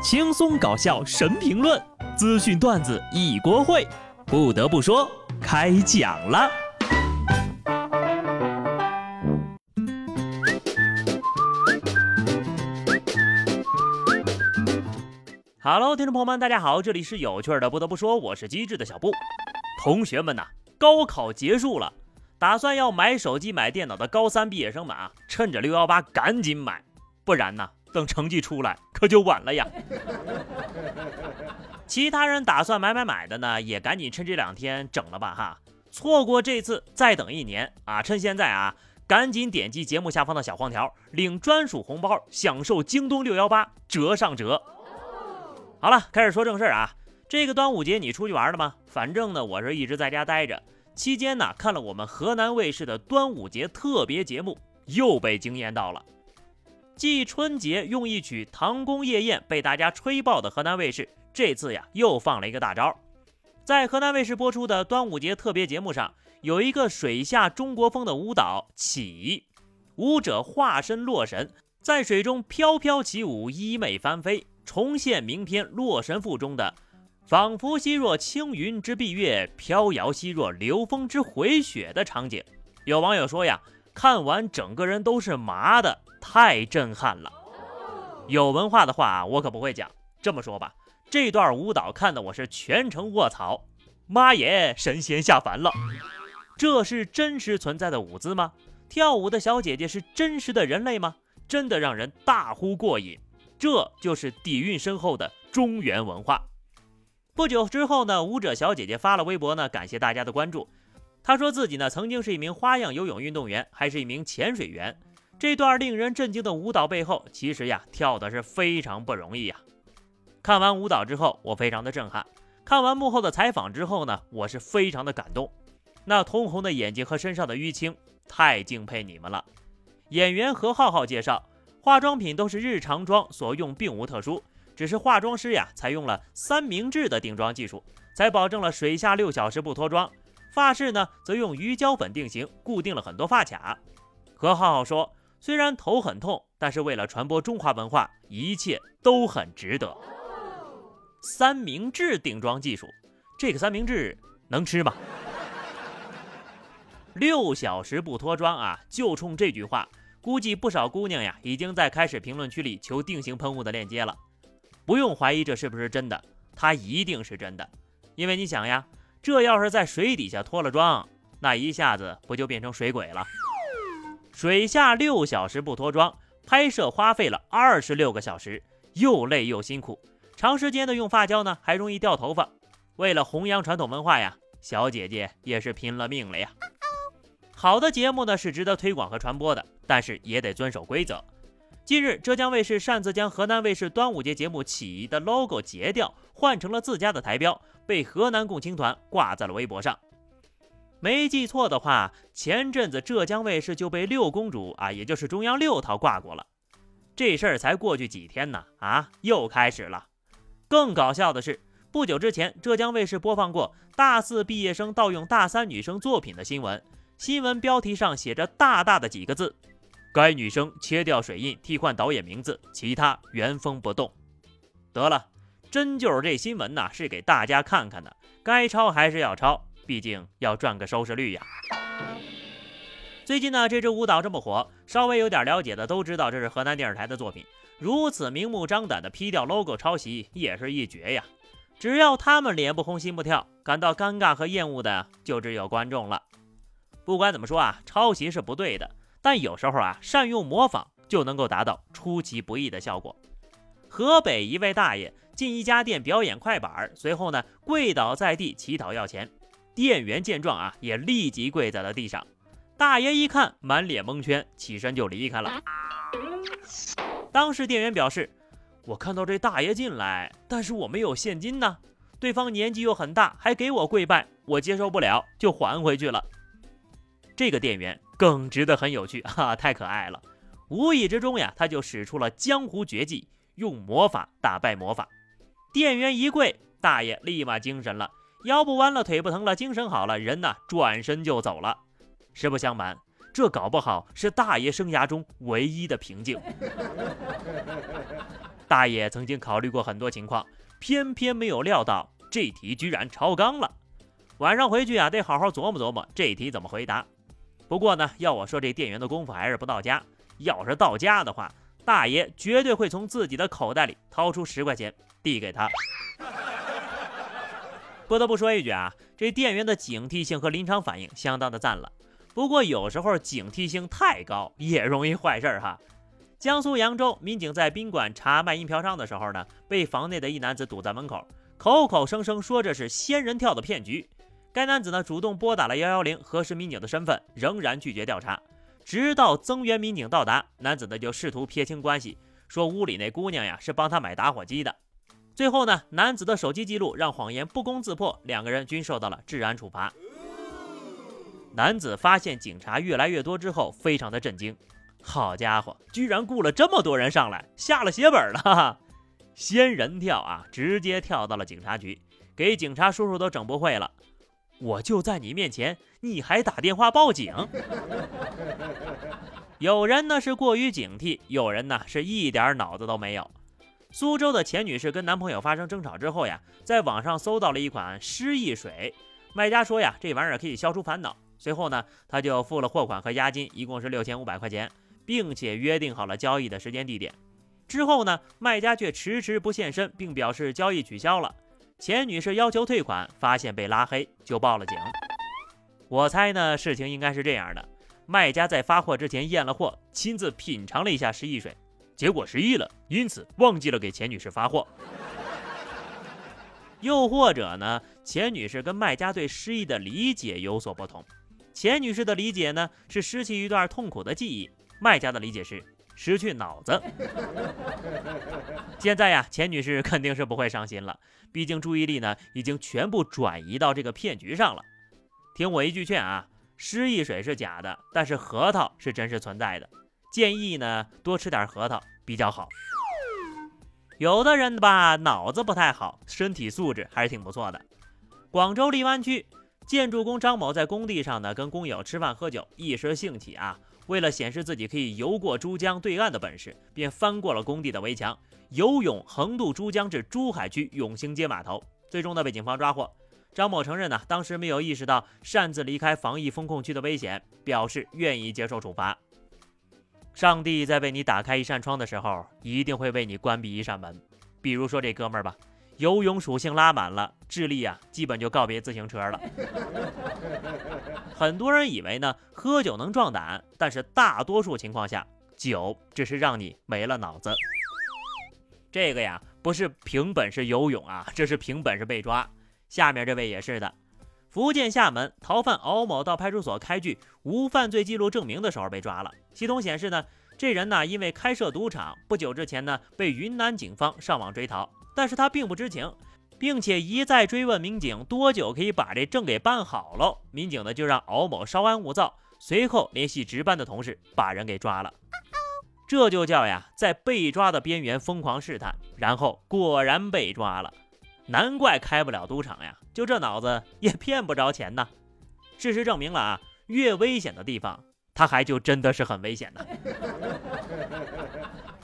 轻松搞笑神评论，资讯段子一锅烩。不得不说，开讲了。Hello，听众朋友们，大家好，这里是有趣的。不得不说，我是机智的小布。同学们呐，高考结束了。打算要买手机、买电脑的高三毕业生们啊，趁着六幺八赶紧买，不然呢，等成绩出来可就晚了呀。其他人打算买买买的呢，也赶紧趁这两天整了吧哈。错过这次，再等一年啊！趁现在啊，赶紧点击节目下方的小黄条，领专属红包，享受京东六幺八折上折。好了，开始说正事儿啊。这个端午节你出去玩了吗？反正呢，我是一直在家待着。期间呢，看了我们河南卫视的端午节特别节目，又被惊艳到了。继春节用一曲《唐宫夜宴》被大家吹爆的河南卫视，这次呀又放了一个大招。在河南卫视播出的端午节特别节目上，有一个水下中国风的舞蹈起，舞者化身洛神，在水中飘飘起舞，衣袂翻飞，重现名篇《洛神赋》中的。仿佛兮若青云之蔽月，飘摇兮若流风之回雪的场景，有网友说呀，看完整个人都是麻的，太震撼了。有文化的话，我可不会讲。这么说吧，这段舞蹈看的我是全程卧槽，妈耶，神仙下凡了！这是真实存在的舞姿吗？跳舞的小姐姐是真实的人类吗？真的让人大呼过瘾。这就是底蕴深厚的中原文化。不久之后呢，舞者小姐姐发了微博呢，感谢大家的关注。他说自己呢曾经是一名花样游泳运动员，还是一名潜水员。这段令人震惊的舞蹈背后，其实呀跳的是非常不容易呀。看完舞蹈之后，我非常的震撼。看完幕后的采访之后呢，我是非常的感动。那通红的眼睛和身上的淤青，太敬佩你们了。演员何浩浩介绍，化妆品都是日常妆，所用并无特殊。只是化妆师呀，采用了三明治的定妆技术，才保证了水下六小时不脱妆。发饰呢，则用鱼胶粉定型，固定了很多发卡。何浩浩说：“虽然头很痛，但是为了传播中华文化，一切都很值得。”三明治定妆技术，这个三明治能吃吗？六小时不脱妆啊！就冲这句话，估计不少姑娘呀，已经在开始评论区里求定型喷雾的链接了。不用怀疑这是不是真的，它一定是真的，因为你想呀，这要是在水底下脱了妆，那一下子不就变成水鬼了？水下六小时不脱妆，拍摄花费了二十六个小时，又累又辛苦，长时间的用发胶呢，还容易掉头发。为了弘扬传统文化呀，小姐姐也是拼了命了呀。好的节目呢是值得推广和传播的，但是也得遵守规则。近日，浙江卫视擅自将河南卫视端午节节目起义的 logo 截掉，换成了自家的台标，被河南共青团挂在了微博上。没记错的话，前阵子浙江卫视就被六公主啊，也就是中央六套挂过了。这事儿才过去几天呢，啊，又开始了。更搞笑的是，不久之前，浙江卫视播放过大四毕业生盗用大三女生作品的新闻，新闻标题上写着大大的几个字。该女生切掉水印，替换导演名字，其他原封不动。得了，真就是这新闻呐，是给大家看看的。该抄还是要抄，毕竟要赚个收视率呀。最近呢，这支舞蹈这么火，稍微有点了解的都知道这是河南电视台的作品。如此明目张胆的 P 掉 logo 抄袭，也是一绝呀。只要他们脸不红心不跳，感到尴尬和厌恶的就只有观众了。不管怎么说啊，抄袭是不对的。但有时候啊，善用模仿就能够达到出其不意的效果。河北一位大爷进一家店表演快板，随后呢跪倒在地乞讨要钱。店员见状啊，也立即跪在了地上。大爷一看，满脸蒙圈，起身就离开了。当时店员表示：“我看到这大爷进来，但是我没有现金呢。对方年纪又很大，还给我跪拜，我接受不了，就还回去了。”这个店员。耿直的很有趣哈，太可爱了。无意之中呀，他就使出了江湖绝技，用魔法打败魔法。店员一跪，大爷立马精神了，腰不弯了，腿不疼了，精神好了，人呢转身就走了。实不相瞒，这搞不好是大爷生涯中唯一的平静。大爷曾经考虑过很多情况，偏偏没有料到这题居然超纲了。晚上回去啊，得好好琢磨琢磨这题怎么回答。不过呢，要我说这店员的功夫还是不到家。要是到家的话，大爷绝对会从自己的口袋里掏出十块钱递给他。不得不说一句啊，这店员的警惕性和临场反应相当的赞了。不过有时候警惕性太高也容易坏事哈。江苏扬州民警在宾馆查卖淫嫖娼的时候呢，被房内的一男子堵在门口，口口声声说这是仙人跳的骗局。该男子呢主动拨打了幺幺零核实民警的身份，仍然拒绝调查。直到增援民警到达，男子呢就试图撇清关系，说屋里那姑娘呀是帮他买打火机的。最后呢，男子的手机记录让谎言不攻自破，两个人均受到了治安处罚。男子发现警察越来越多之后，非常的震惊。好家伙，居然雇了这么多人上来，下了血本了！哈哈，仙人跳啊，直接跳到了警察局，给警察叔叔都整不会了。我就在你面前，你还打电话报警？有人呢是过于警惕，有人呢是一点脑子都没有。苏州的钱女士跟男朋友发生争吵之后呀，在网上搜到了一款失忆水，卖家说呀，这玩意儿可以消除烦恼。随后呢，他就付了货款和押金，一共是六千五百块钱，并且约定好了交易的时间地点。之后呢，卖家却迟迟不现身，并表示交易取消了。钱女士要求退款，发现被拉黑，就报了警。我猜呢，事情应该是这样的：卖家在发货之前验了货，亲自品尝了一下失忆水，结果失忆了，因此忘记了给钱女士发货。又或者呢，钱女士跟卖家对失忆的理解有所不同。钱女士的理解呢是失去一段痛苦的记忆，卖家的理解是失去脑子。现在呀，钱女士肯定是不会伤心了，毕竟注意力呢已经全部转移到这个骗局上了。听我一句劝啊，失忆水是假的，但是核桃是真实存在的，建议呢多吃点核桃比较好。有的人吧脑子不太好，身体素质还是挺不错的。广州荔湾区。建筑工张某在工地上呢，跟工友吃饭喝酒，一时兴起啊，为了显示自己可以游过珠江对岸的本事，便翻过了工地的围墙，游泳横渡珠江至珠海区永兴街码头，最终呢被警方抓获。张某承认呢，当时没有意识到擅自离开防疫风控区的危险，表示愿意接受处罚。上帝在为你打开一扇窗的时候，一定会为你关闭一扇门。比如说这哥们儿吧。游泳属性拉满了，智力啊，基本就告别自行车了。很多人以为呢，喝酒能壮胆，但是大多数情况下，酒只是让你没了脑子。这个呀，不是凭本事游泳啊，这是凭本事被抓。下面这位也是的，福建厦门逃犯敖某到派出所开具无犯罪记录证明的时候被抓了。系统显示呢，这人呢，因为开设赌场，不久之前呢，被云南警方上网追逃。但是他并不知情，并且一再追问民警多久可以把这证给办好喽。民警呢就让敖某稍安勿躁，随后联系值班的同事把人给抓了。这就叫呀，在被抓的边缘疯狂试探，然后果然被抓了。难怪开不了赌场呀，就这脑子也骗不着钱呐。事实证明了啊，越危险的地方，他还就真的是很危险的。